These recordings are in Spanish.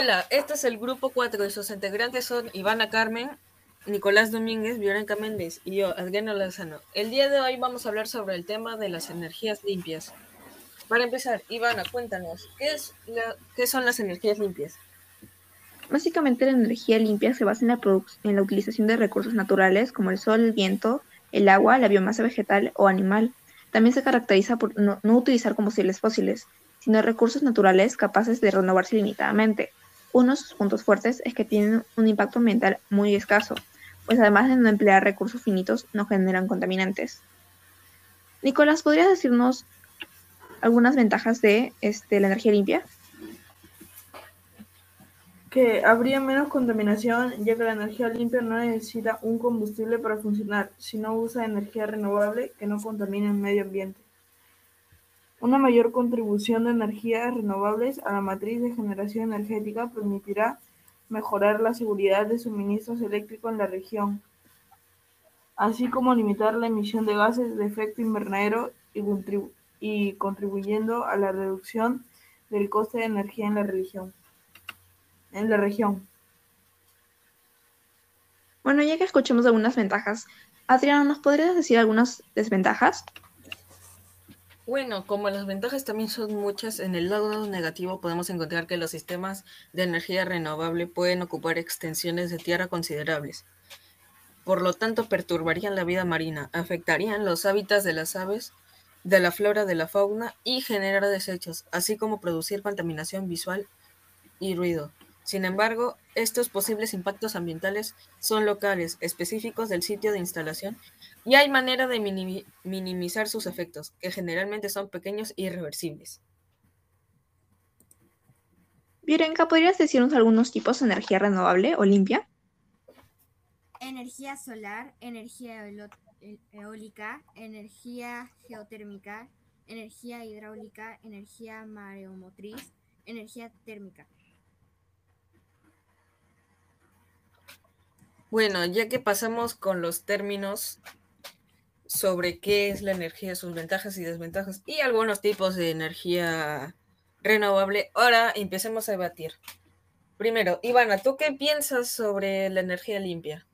Hola, este es el grupo 4 y sus integrantes son Ivana Carmen, Nicolás Domínguez, Violeta Méndez y yo, Adriano Lozano. El día de hoy vamos a hablar sobre el tema de las energías limpias. Para empezar, Ivana, cuéntanos, ¿qué, es ¿qué son las energías limpias? Básicamente la energía limpia se basa en la, en la utilización de recursos naturales como el sol, el viento, el agua, la biomasa vegetal o animal. También se caracteriza por no, utilizar combustibles fósiles, sino recursos naturales capaces de renovarse limitadamente. Uno de sus puntos fuertes es que tienen un impacto ambiental muy escaso, pues además de no emplear recursos finitos, no generan contaminantes. Nicolás, ¿podrías decirnos algunas ventajas de este, la energía limpia? que habría menos contaminación, ya que la energía limpia no necesita un combustible para funcionar, sino usa energía renovable que no contamina el medio ambiente. Una mayor contribución de energías renovables a la matriz de generación energética permitirá mejorar la seguridad de suministros eléctricos en la región, así como limitar la emisión de gases de efecto invernadero y, contribuyendo a la reducción del coste de energía en la región en la región. Bueno, ya que escuchamos algunas ventajas, Adriana, ¿nos podrías decir algunas desventajas? Bueno, como las ventajas también son muchas, en el lado negativo podemos encontrar que los sistemas de energía renovable pueden ocupar extensiones de tierra considerables. Por lo tanto, perturbarían la vida marina, afectarían los hábitats de las aves, de la flora, de la fauna y generar desechos, así como producir contaminación visual y ruido. Sin embargo, estos posibles impactos ambientales son locales, específicos del sitio de instalación, y hay manera de minimizar sus efectos, que generalmente son pequeños y irreversibles. Virenka, ¿podrías decirnos algunos tipos de energía renovable o limpia? Energía solar, energía eólica, energía geotérmica, energía hidráulica, energía mareomotriz, energía térmica. Bueno, ya que pasamos con los términos sobre qué es la energía, sus ventajas y desventajas y algunos tipos de energía renovable, ahora empecemos a debatir. Primero, Ivana, ¿tú qué piensas sobre la energía limpia?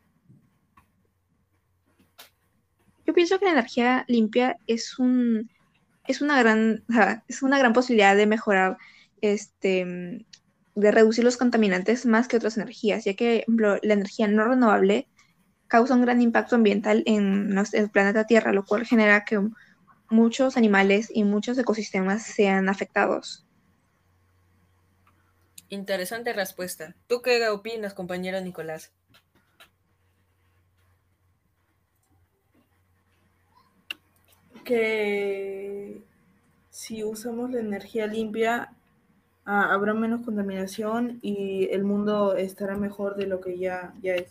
Yo pienso que la energía limpia es un es una gran es una gran posibilidad de mejorar este de reducir los contaminantes más que otras energías, ya que la energía no renovable causa un gran impacto ambiental en el planeta Tierra, lo cual genera que muchos animales y muchos ecosistemas sean afectados. Interesante respuesta. ¿Tú qué opinas, compañero Nicolás? Que si usamos la energía limpia Ah, habrá menos contaminación y el mundo estará mejor de lo que ya, ya es.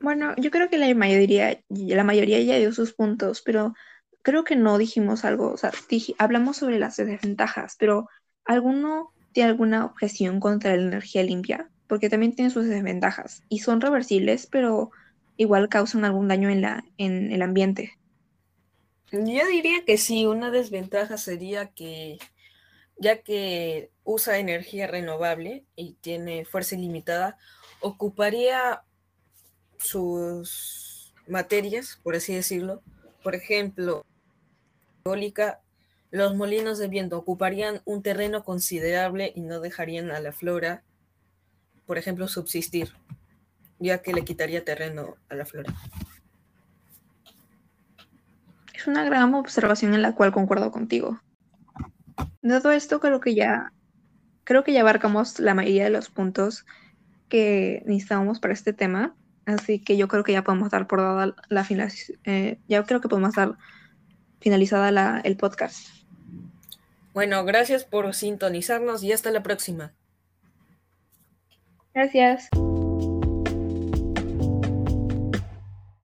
Bueno, yo creo que la mayoría, la mayoría ya dio sus puntos, pero creo que no dijimos algo, o sea, hablamos sobre las desventajas, pero ¿alguno tiene alguna objeción contra la energía limpia? Porque también tiene sus desventajas y son reversibles, pero igual causan algún daño en, la, en el ambiente. Yo diría que sí, una desventaja sería que ya que usa energía renovable y tiene fuerza ilimitada, ocuparía sus materias, por así decirlo. Por ejemplo, eólica, los molinos de viento ocuparían un terreno considerable y no dejarían a la flora, por ejemplo, subsistir, ya que le quitaría terreno a la flora. Es una gran observación en la cual concuerdo contigo. Dado esto, creo que ya creo que ya abarcamos la mayoría de los puntos que necesitábamos para este tema. Así que yo creo que ya podemos dar por dada la eh, ya creo que podemos dar finalizada el podcast. Bueno, gracias por sintonizarnos y hasta la próxima. Gracias.